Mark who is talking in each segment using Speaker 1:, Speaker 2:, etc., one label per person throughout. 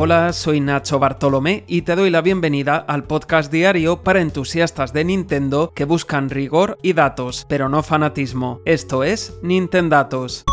Speaker 1: Hola, soy Nacho Bartolomé y te doy la bienvenida al podcast diario para entusiastas de Nintendo que buscan rigor y datos, pero no fanatismo. Esto es Nintendatos.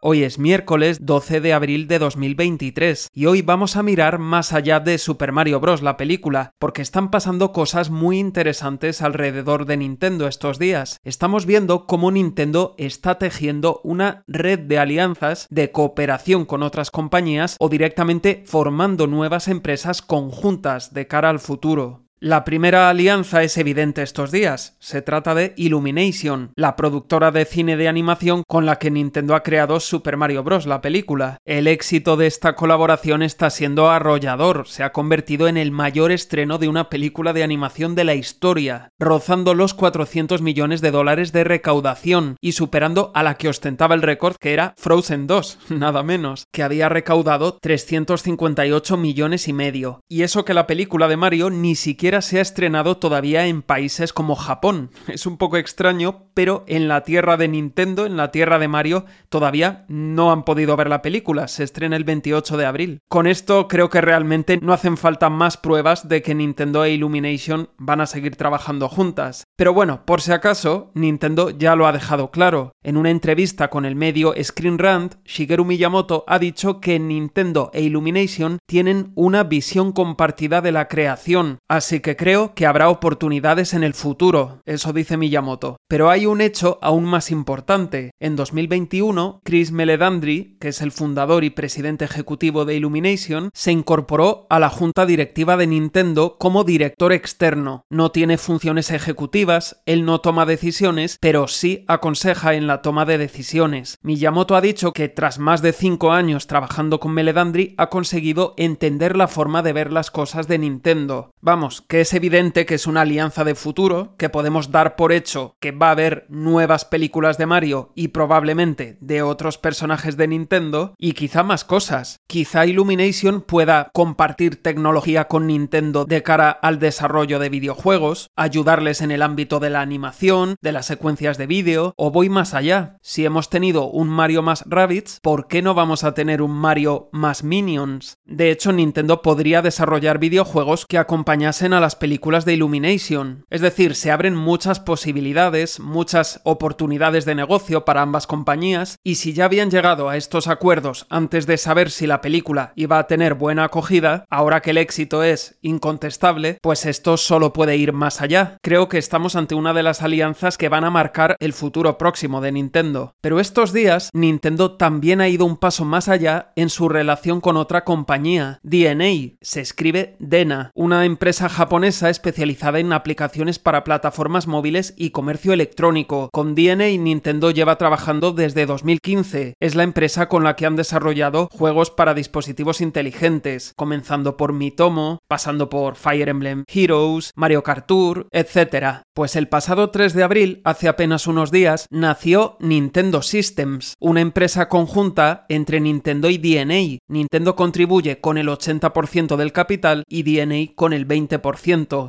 Speaker 1: Hoy es miércoles 12 de abril de 2023 y hoy vamos a mirar más allá de Super Mario Bros. la película, porque están pasando cosas muy interesantes alrededor de Nintendo estos días. Estamos viendo cómo Nintendo está tejiendo una red de alianzas de cooperación con otras compañías o directamente formando nuevas empresas conjuntas de cara al futuro. La primera alianza es evidente estos días. Se trata de Illumination, la productora de cine de animación con la que Nintendo ha creado Super Mario Bros. la película. El éxito de esta colaboración está siendo arrollador. Se ha convertido en el mayor estreno de una película de animación de la historia, rozando los 400 millones de dólares de recaudación y superando a la que ostentaba el récord que era Frozen 2, nada menos, que había recaudado 358 millones y medio. Y eso que la película de Mario ni siquiera se ha estrenado todavía en países como Japón. Es un poco extraño, pero en la tierra de Nintendo, en la tierra de Mario, todavía no han podido ver la película. Se estrena el 28 de abril. Con esto creo que realmente no hacen falta más pruebas de que Nintendo e Illumination van a seguir trabajando juntas. Pero bueno, por si acaso, Nintendo ya lo ha dejado claro. En una entrevista con el medio Screen Rant, Shigeru Miyamoto ha dicho que Nintendo e Illumination tienen una visión compartida de la creación, así que creo que habrá oportunidades en el futuro, eso dice Miyamoto. Pero hay un hecho aún más importante. En 2021, Chris Meledandri, que es el fundador y presidente ejecutivo de Illumination, se incorporó a la junta directiva de Nintendo como director externo. No tiene funciones ejecutivas, él no toma decisiones, pero sí aconseja en la toma de decisiones. Miyamoto ha dicho que tras más de cinco años trabajando con Meledandri ha conseguido entender la forma de ver las cosas de Nintendo. Vamos, que es evidente que es una alianza de futuro, que podemos dar por hecho que va a haber nuevas películas de Mario y probablemente de otros personajes de Nintendo, y quizá más cosas. Quizá Illumination pueda compartir tecnología con Nintendo de cara al desarrollo de videojuegos, ayudarles en el ámbito de la animación, de las secuencias de vídeo, o voy más allá. Si hemos tenido un Mario más Rabbits, ¿por qué no vamos a tener un Mario más Minions? De hecho, Nintendo podría desarrollar videojuegos que acompañasen a las películas de Illumination. Es decir, se abren muchas posibilidades, muchas oportunidades de negocio para ambas compañías, y si ya habían llegado a estos acuerdos antes de saber si la película iba a tener buena acogida, ahora que el éxito es incontestable, pues esto solo puede ir más allá. Creo que estamos ante una de las alianzas que van a marcar el futuro próximo de Nintendo. Pero estos días, Nintendo también ha ido un paso más allá en su relación con otra compañía, DNA, se escribe Dena, una empresa japonesa japonesa especializada en aplicaciones para plataformas móviles y comercio electrónico. Con DNA Nintendo lleva trabajando desde 2015. Es la empresa con la que han desarrollado juegos para dispositivos inteligentes, comenzando por Mitomo, pasando por Fire Emblem Heroes, Mario Kart Tour, etc. Pues el pasado 3 de abril, hace apenas unos días, nació Nintendo Systems, una empresa conjunta entre Nintendo y DNA. Nintendo contribuye con el 80% del capital y DNA con el 20%.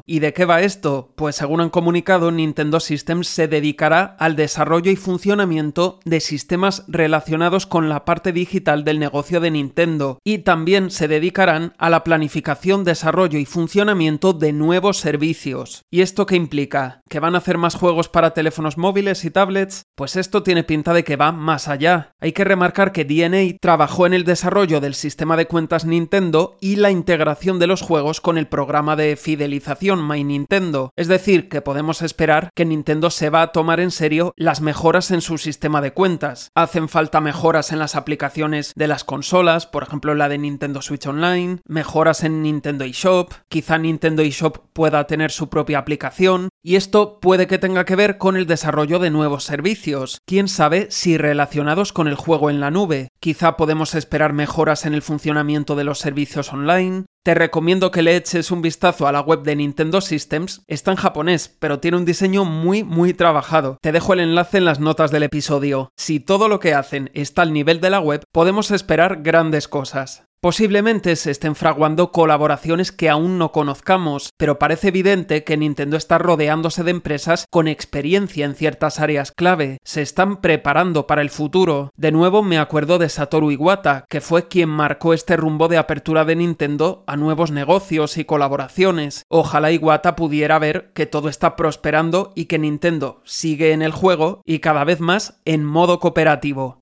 Speaker 1: ¿Y de qué va esto? Pues según han comunicado, Nintendo Systems se dedicará al desarrollo y funcionamiento de sistemas relacionados con la parte digital del negocio de Nintendo y también se dedicarán a la planificación, desarrollo y funcionamiento de nuevos servicios. ¿Y esto qué implica? ¿Que van a hacer más juegos para teléfonos móviles y tablets? Pues esto tiene pinta de que va más allá. Hay que remarcar que DNA trabajó en el desarrollo del sistema de cuentas Nintendo y la integración de los juegos con el programa de fidelización My Nintendo, es decir, que podemos esperar que Nintendo se va a tomar en serio las mejoras en su sistema de cuentas. Hacen falta mejoras en las aplicaciones de las consolas, por ejemplo la de Nintendo Switch Online, mejoras en Nintendo eShop, quizá Nintendo eShop pueda tener su propia aplicación, y esto puede que tenga que ver con el desarrollo de nuevos servicios, quién sabe si relacionados con el juego en la nube. Quizá podemos esperar mejoras en el funcionamiento de los servicios online, te recomiendo que le eches un vistazo a la web de Nintendo Systems. Está en japonés, pero tiene un diseño muy, muy trabajado. Te dejo el enlace en las notas del episodio. Si todo lo que hacen está al nivel de la web, podemos esperar grandes cosas. Posiblemente se estén fraguando colaboraciones que aún no conozcamos, pero parece evidente que Nintendo está rodeándose de empresas con experiencia en ciertas áreas clave, se están preparando para el futuro. De nuevo me acuerdo de Satoru Iwata, que fue quien marcó este rumbo de apertura de Nintendo a nuevos negocios y colaboraciones. Ojalá Iwata pudiera ver que todo está prosperando y que Nintendo sigue en el juego y cada vez más en modo cooperativo.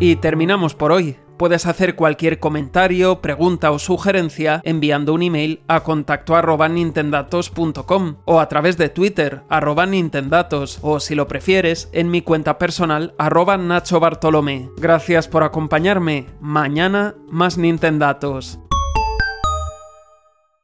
Speaker 1: Y terminamos por hoy. Puedes hacer cualquier comentario, pregunta o sugerencia enviando un email a contacto nintendatos.com o a través de Twitter arroba nintendatos o si lo prefieres en mi cuenta personal arroba Nacho Bartolomé. Gracias por acompañarme. Mañana más Nintendatos.